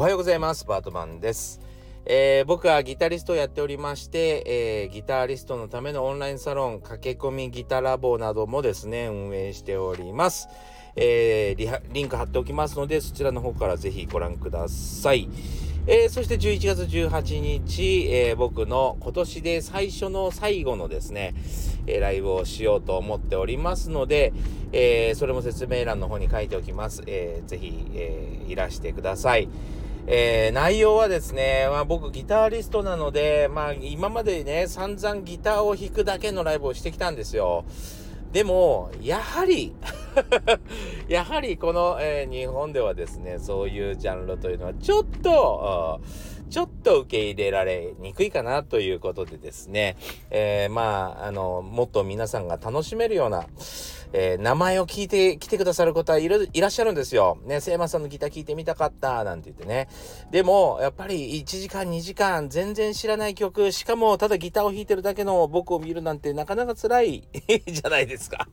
おはようございます。バートマンです。えー、僕はギタリストをやっておりまして、えー、ギタリストのためのオンラインサロン、駆け込みギタラボなどもですね、運営しております。えー、リンク貼っておきますので、そちらの方からぜひご覧ください。えー、そして11月18日、えー、僕の今年で最初の最後のですね、えー、ライブをしようと思っておりますので、えそれも説明欄の方に書いておきます。えー、ぜひ、えいらしてください。えー、内容はですね、まあ、僕ギタリストなので、まあ、今までね、散々ギターを弾くだけのライブをしてきたんですよ。でも、やはり やはりこの、えー、日本ではですね、そういうジャンルというのはちょっと、ちょっと受け入れられにくいかなということでですね、えー、まあ、あの、もっと皆さんが楽しめるような、えー、名前を聞いてきてくださる方いる、いらっしゃるんですよ。ね、セイマさんのギター聞いてみたかった、なんて言ってね。でも、やっぱり1時間2時間全然知らない曲、しかもただギターを弾いてるだけの僕を見るなんてなかなか辛い じゃないですか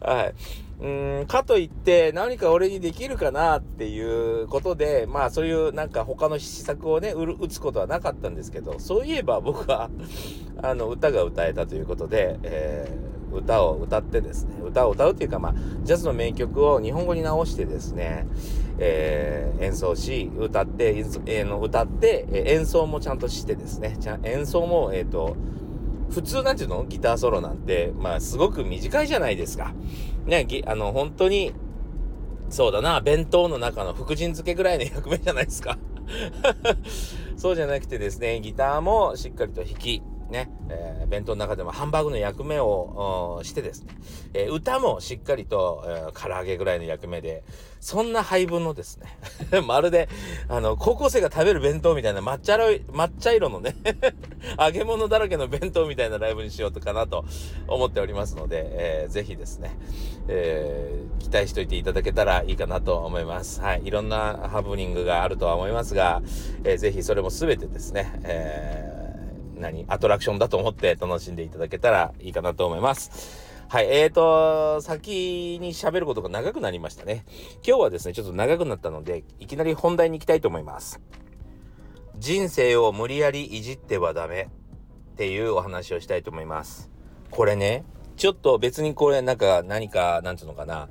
はい。うん、かといって何か俺にできるかなっていうことで、まあそういうなんか他の施策をね、打つことはなかったんですけど、そういえば僕は あの、歌が歌えたということで、えー、歌を歌ってですね、歌を歌うっていうかまあ、ジャズの名曲を日本語に直してですね、えー、演奏し、歌って、えー、の歌って、え演奏もちゃんとしてですね、ちゃ演奏も、えっ、と、普通なんていうのギターソロなんて、まあ、すごく短いじゃないですか。ね、あの、本当に、そうだな、弁当の中の福神漬けぐらいの役目じゃないですか。そうじゃなくてですね、ギターもしっかりと弾き、ね、えー、弁当の中でもハンバーグの役目をしてですね、えー、歌もしっかりと、えー、唐揚げぐらいの役目で、そんな配分のですね、まるで、あの、高校生が食べる弁当みたいな抹茶色抹茶色のね 揚げ物だらけの弁当みたいなライブにしようとかなと思っておりますので、えー、ぜひですね、えー、期待しといていただけたらいいかなと思います。はい。いろんなハプニングがあるとは思いますが、えー、ぜひそれも全てですね、えー何アトラクションだと思って楽しんでいただけたらいいかなと思います。はい。えーと、先に喋ることが長くなりましたね。今日はですね、ちょっと長くなったので、いきなり本題に行きたいと思います。人生を無理やりいじってはダメっていうお話をしたいと思います。これね、ちょっと別にこれなんか何か、なんていうのかな、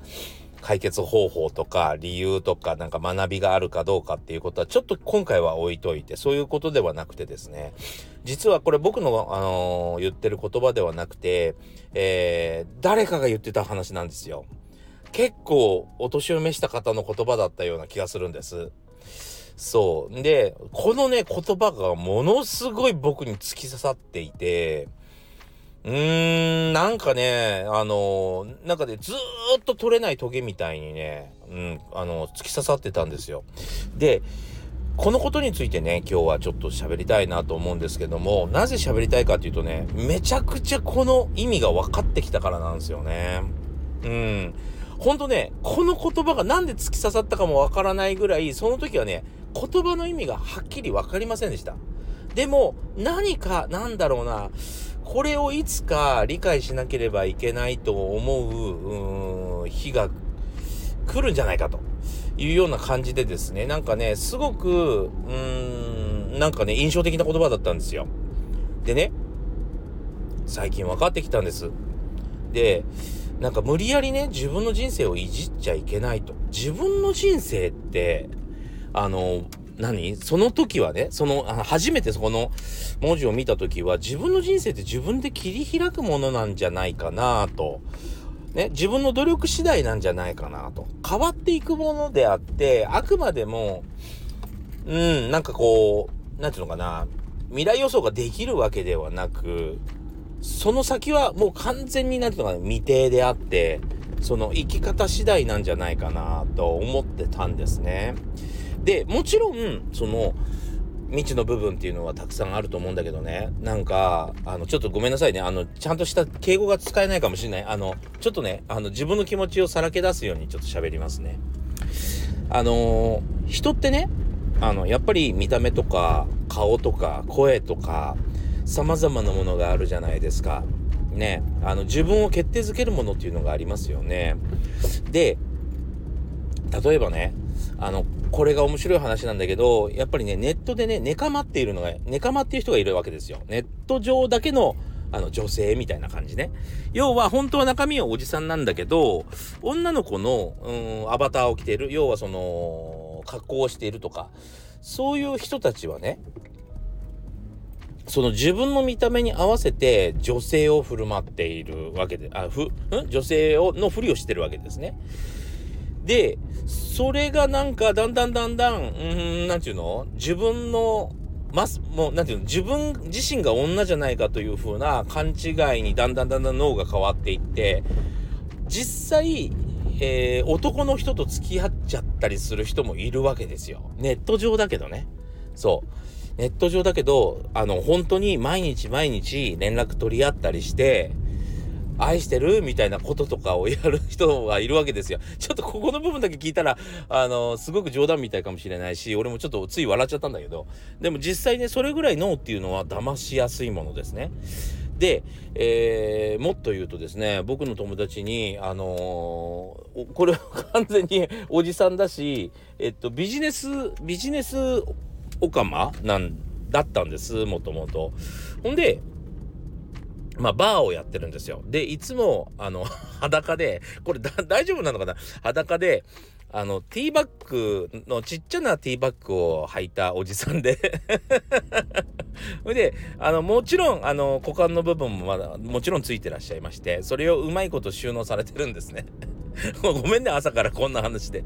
解決方法とか理由とかなんか学びがあるかどうかっていうことはちょっと今回は置いといてそういうことではなくてですね実はこれ僕の、あのー、言ってる言葉ではなくて、えー、誰かが言ってた話なんですよ。結構お年を召した方の言葉だったような気がするんです。そう。で、このね、言葉がものすごい僕に突き刺さっていて、うーん、なんかね、あのー、なんかね、ずーっと取れないトゲみたいにね、うん、あの、突き刺さってたんですよ。で、このことについてね、今日はちょっと喋りたいなと思うんですけども、なぜ喋りたいかっていうとね、めちゃくちゃこの意味が分かってきたからなんですよね。うん。ほんとね、この言葉がなんで突き刺さったかもわからないぐらい、その時はね、言葉の意味がはっきり分かりませんでした。でも、何か、なんだろうな、これをいつか理解しなければいけないと思う、う日が来るんじゃないかというような感じでですね、なんかね、すごく、うん、なんかね、印象的な言葉だったんですよ。でね、最近分かってきたんです。で、なんか無理やりね、自分の人生をいじっちゃいけないと。自分の人生って、あの、何？その時はね、その、初めてそこの文字を見た時は、自分の人生って自分で切り開くものなんじゃないかなと。ね、自分の努力次第なんじゃないかなと。変わっていくものであって、あくまでも、うん、なんかこう、なんていうのかな、未来予想ができるわけではなく、その先はもう完全になんていうのかな、未定であって、その生き方次第なんじゃないかなと思ってたんですね。で、もちろん、その、未知の部分っていうのはたくさんあると思うんだけどね。なんか、あの、ちょっとごめんなさいね。あの、ちゃんとした敬語が使えないかもしれない。あの、ちょっとね、あの、自分の気持ちをさらけ出すようにちょっと喋りますね。あの人ってね、あの、やっぱり見た目とか、顔とか、声とか、様々なものがあるじゃないですか。ね。あの、自分を決定づけるものっていうのがありますよね。で、例えばねあのこれが面白い話なんだけどやっぱりねネットでね寝かまっているのが寝かまっていう人がいるわけですよネット上だけのあの女性みたいな感じね。要は本当は中身はおじさんなんだけど、女の子の、うん、アバターを着ている、要はその、格好をしているとか、そういう人たちはね、その自分の見た目に合わせて女性を振る舞っているわけで、あ、ふ、ん？女性をのふりをしてるわけですね。で、それがなんかだんだんだんだん、うん、なんていうの？自分の、ます、もう、なんていうの？自分自身が女じゃないかという風な勘違いにだんだんだんだん脳が変わっていって、実際、えー、男の人と付き合っちゃったりする人もいるわけですよ。ネット上だけどね。そう。ネット上だけど、あの、本当に毎日毎日連絡取り合ったりして、愛してる？みたいなこととかをやる人はいるわけですよ。ちょっとここの部分だけ聞いたら、あの、すごく冗談みたいかもしれないし、俺もちょっとつい笑っちゃったんだけど、でも実際ね、それぐらい脳っていうのは騙しやすいものですね。で、えー、もっと言うとですね、僕の友達に、あのー、これは完全におじさんだし、えっと、ビジネス、ビジネスオカマなんだったんですもともと。ほんでまあ、バーをやってるんですよ。で、いつも、あの、裸で、これ大丈夫なのかな？裸で、あの、ティーバッグのちっちゃなティーバッグを履いたおじさんで それで、あの、もちろん、あの、股間の部分もまだ、もちろんついてらっしゃいまして、それをうまいこと収納されてるんですね。ごめんね、朝からこんな話で。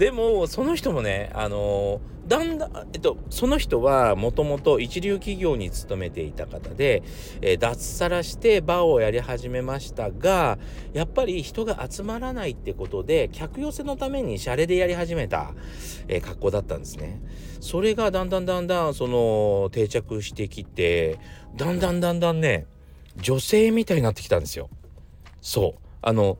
でも、その人もね、あの、だんだん、えっと、その人はもともと一流企業に勤めていた方で、えー、脱サラしてバーをやり始めましたが、やっぱり人が集まらないってことで、客寄せのためにシャレでやり始めた、えー、格好だったんですね。それがだんだんだんだん、その、定着してきて、だんだんだんだんね、女性みたいになってきたんですよ。そう。あの、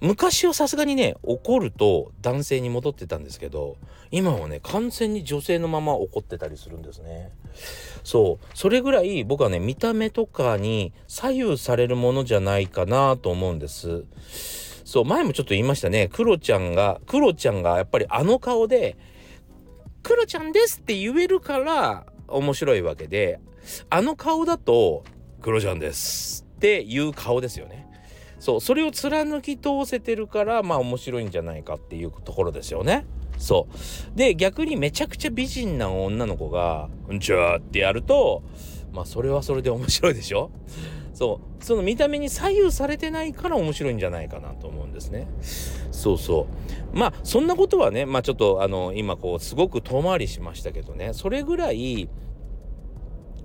昔はさすがにね怒ると男性に戻ってたんですけど今はね完全に女性のまま怒ってたりするんですね。そう。それぐらい僕はね見た目とかに左右されるものじゃないかなと思うんです。そう。前もちょっと言いましたね。クロちゃんがクロちゃんがやっぱりあの顔で「クロちゃんです」って言えるから面白いわけであの顔だと「クロちゃんです」っていう顔ですよね。そうそれを貫き通せてるからまあ面白いんじゃないかっていうところですよね。そう。で逆にめちゃくちゃ美人な女の子が「うんちゃ」ってやるとまあそれはそれで面白いでしょ？そう。その見た目に左右されてないから面白いんじゃないかなと思うんですね。そうそう。まあそんなことはねまあちょっとあの今こうすごく遠回りしましたけどね。それぐらい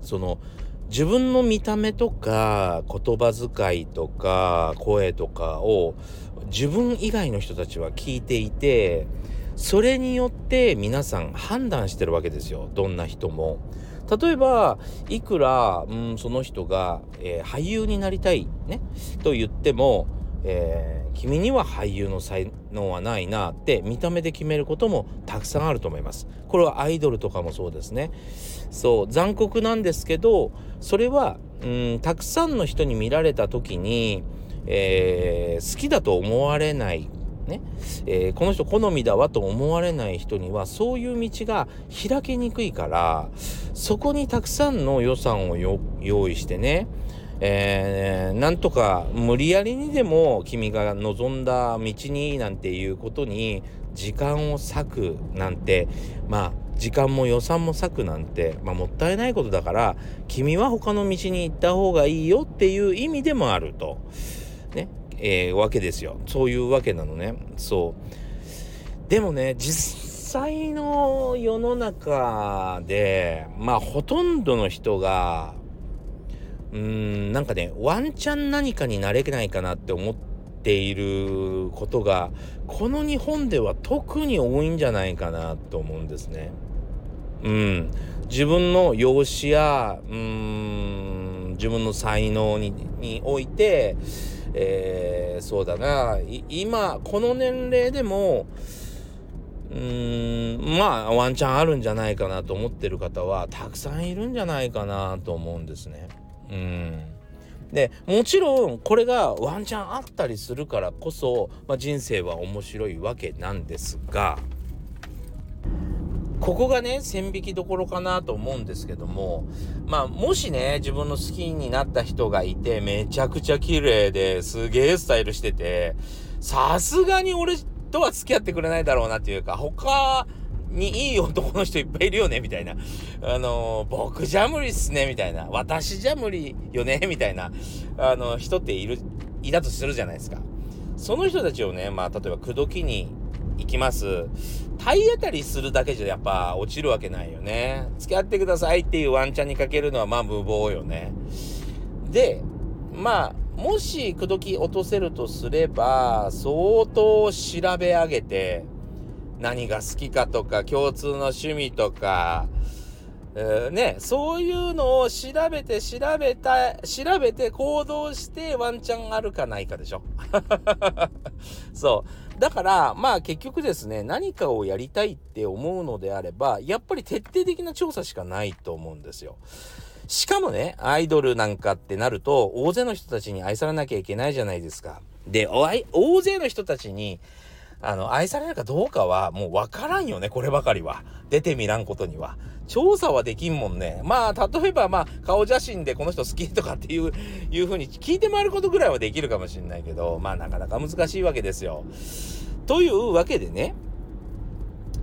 その自分の見た目とか言葉遣いとか声とかを自分以外の人たちは聞いていてそれによって皆さん判断してるわけですよどんな人も。例えばいくら、うん、その人が、えー、俳優になりたいねと言っても、え、君には俳優の才能はないなって見た目で決めることもたくさんあると思います。これはアイドルとかもそうですね。そう残酷なんですけどそれはうんたくさんの人に見られた時に、えー、好きだと思われないねえー、この人好みだわと思われない人にはそういう道が開けにくいからそこにたくさんの予算を用意してねえー、なんとか無理やりにでも君が望んだ道になんていうことに時間を割くなんてまあ時間も予算も割くなんて、まあ、もったいないことだから君は他の道に行った方がいいよっていう意味でもあると、ね。えー、わけですよ。そういうわけなのね。そう。でもね実際の世の中でまあほとんどの人がうーんなんかねワンチャン何かになれないかなって思っていることがこの日本では特に多いんじゃないかなと思うんですね。うん、自分の容姿やうん自分の才能ににおいて、えー、そうだな今この年齢でもうーんまあワンチャンあるんじゃないかなと思ってる方はたくさんいるんじゃないかなと思うんですね。うん。でもちろんこれがワンチャンあったりするからこそ、まあ、人生は面白いわけなんですがここがね線引きどころかなと思うんですけどもまあもしね自分の好きになった人がいてめちゃくちゃ綺麗ですげえスタイルしててさすがに俺とは付き合ってくれないだろうなっていうか他にいい男の人いっぱいいるよねみたいな。あの、僕じゃ無理っすねみたいな。私じゃ無理よねみたいな。あの人っているいたとするじゃないですか。その人たちをねまあ例えば口説きに行きます。体当たりするだけじゃやっぱ落ちるわけないよね。付き合ってくださいっていうワンチャンにかけるのはまあ無謀よね。でまあもし口説き落とせるとすれば相当調べ上げて何が好きかとか共通の趣味とかえー、ね、そういうのを調べて調べた、調べて行動してワンチャンあるかないかでしょ。そう。だから、まあ結局ですね、何かをやりたいって思うのであれば、やっぱり徹底的な調査しかないと思うんですよ。しかもね、アイドルなんかってなると、大勢の人たちに愛されなきゃいけないじゃないですか。で、大勢の人たちに、あの、愛されるかどうかはもう分からんよね、こればかりは。出てみらんことには。調査はできんもんね。まあ、例えばまあ、顔写真でこの人好きとかっていう、いうふうに聞いて回ることぐらいはできるかもしんないけど、まあ、なかなか難しいわけですよ。というわけでね、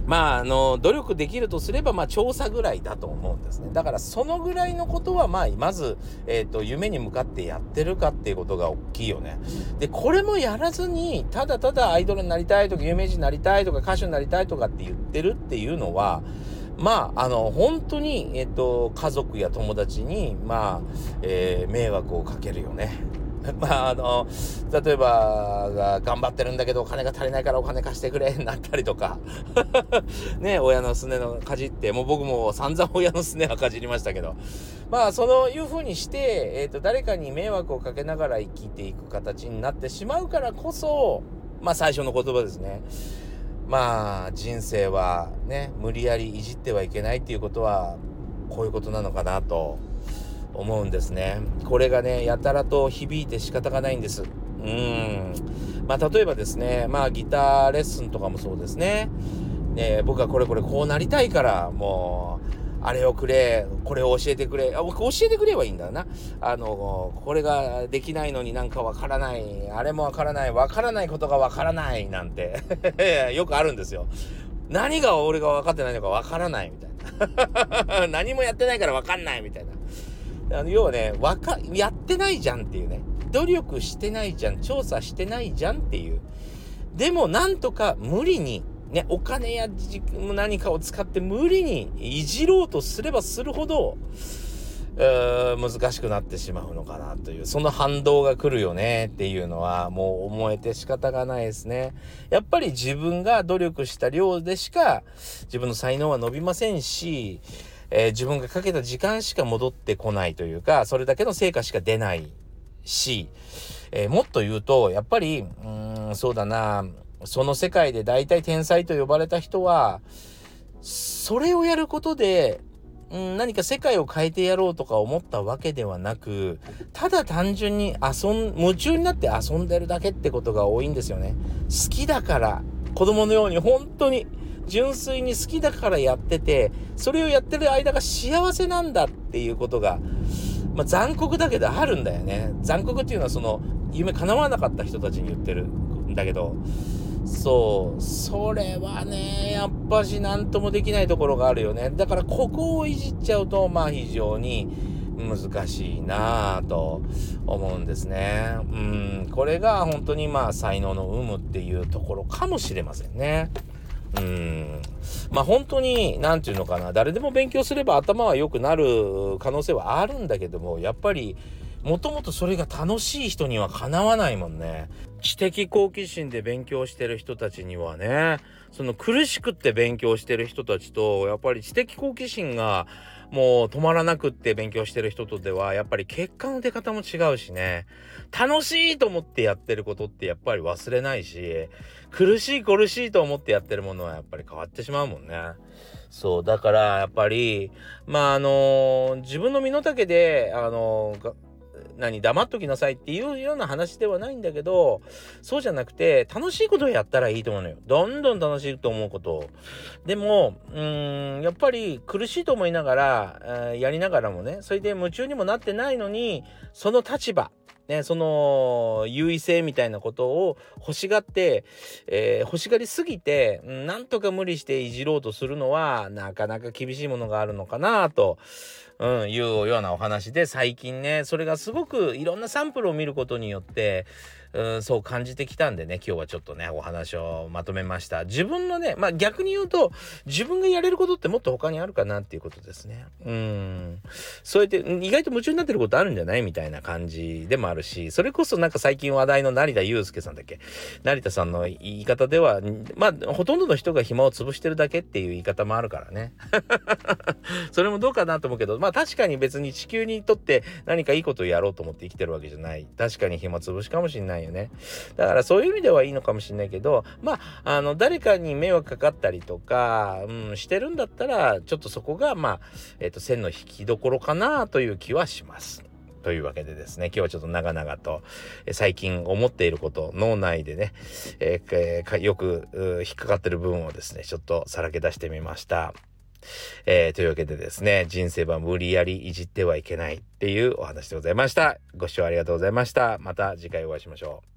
まあ、あの、努力できるとすれば、まあ、調査ぐらいだと思うんですね。だから、そのぐらいのことは、まあ、まず、えっ、ー、と、夢に向かってやってるかっていうことが大きいよね。で、これもやらずに、ただただアイドルになりたいとか、有名人になりたいとか、歌手になりたいとかって言ってるっていうのは、まあ、あの、本当に、えっ、ー、と、家族や友達に、まあ、えー、迷惑をかけるよね。まあ、あの、例えば、頑張ってるんだけどお金が足りないからお金貸してくれなったりとか。ね、親のすねのかじって、もう僕も散々親のすねはかじりましたけど、まあ、そのいうふうにして、えっ、ー、と、誰かに迷惑をかけながら生きていく形になってしまうからこそ、まあ、最初の言葉ですね。まあ、人生はね、無理やりいじってはいけないっていうことは、こういうことなのかなと。思うんですね。これがね、やたらと響いて仕方がないんです。うん。まあ、例えばですね、まあ、ギターレッスンとかもそうですね。ね僕はこれこれこうなりたいから、もう、あれをくれ、これを教えてくれ、あ、僕教えてくればいいんだな。あの、これができないのになんかわからない、あれもわからない、わからないことがわからないなんて よくあるんですよ。何が俺が分かってないのかわからないみたいな。何もやってないからわかんないみたいな。あの要はねわかやってないじゃんっていうね。努力してないじゃん調査してないじゃんっていう。でもなんとか無理にねお金や何かを使って無理にいじろうとすればするほど難しくなってしまうのかなというその反動が来るよねっていうのはもう思えて仕方がないですね。やっぱり自分が努力した量でしか自分の才能は伸びませんしえー、自分がかけた時間しか戻ってこないというか、それだけの成果しか出ないし、えー、もっと言うと、やっぱり、うん、そうだな、その世界で大体天才と呼ばれた人は、それをやることで、うん、何か世界を変えてやろうとか思ったわけではなく、ただ単純に遊ん、夢中になって遊んでるだけってことが多いんですよね。好きだから、子供のように本当に純粋に好きだからやってて、それをやってる間が幸せなんだっていうことが、まあ、残酷だけどあるんだよね。残酷っていうのはその、夢叶わなかった人たちに言ってるんだけど、そう、それはね、やっぱし何ともできないところがあるよね。だからここをいじっちゃうと、まあ非常に難しいなぁと思うんですね。うん、これが本当にまあ才能の有無っていうところかもしれませんね。うん。まあ本当に、何て言うのかな、誰でも勉強すれば頭は良くなる可能性はあるんだけども、やっぱり、もともとそれが楽しい人にはかなわないもんね。知的好奇心で勉強してる人たちにはね、その苦しくって勉強してる人たちと、やっぱり知的好奇心がもう止まらなくって勉強してる人とでは、やっぱり結果の出方も違うしね。楽しいと思ってやってることってやっぱり忘れないし、苦しい苦しいと思ってやってるものはやっぱり変わってしまうもんね。そう、だからやっぱり、まああの、自分の身の丈で、あの何黙っときなさいっていうような話ではないんだけどそうじゃなくて楽しいことをやったらいいと思うのよ。どんどん楽しいと思うこと。でもうんやっぱり苦しいと思いながら、えー、やりながらもねそれで夢中にもなってないのにその立場ね、その優位性みたいなことを欲しがって、えー、欲しがりすぎてなんとか無理していじろうとするのはなかなか厳しいものがあるのかなと、うん、いうようなお話で最近ねそれがすごくいろんなサンプルを見ることによってうんそう感じてきたんでね今日はちょっとねお話をまとめました。自分のねまあ逆に言うと自分がやれることってもっと他にあるかなっていうことですね。うん。そうやって意外と夢中になってることあるんじゃないみたいな感じでもあるしそれこそなんか最近話題の成田悠介さんだっけ？成田さんの言い方ではまあほとんどの人が暇を潰してるだけっていう言い方もあるからね。それもどうかなと思うけどまあ確かに別に地球にとって何かいいことをやろうと思って生きてるわけじゃない。確かに暇つぶしかもしんよね。だからそういう意味ではいいのかもしれないけど、まあ、あの、誰かに迷惑かかったりとか、うん、してるんだったら、ちょっとそこが、まあ、えっ、と、線の引きどころかなという気はします。というわけでですね、今日はちょっと長々と、え最近思っていること、脳内でね、えー、よく引っかかってる部分をですね、ちょっとさらけ出してみました。えー、というわけでですね、人生は無理やりいじってはいけないっていうお話でございました。ご視聴ありがとうございました。また次回お会いしましょう。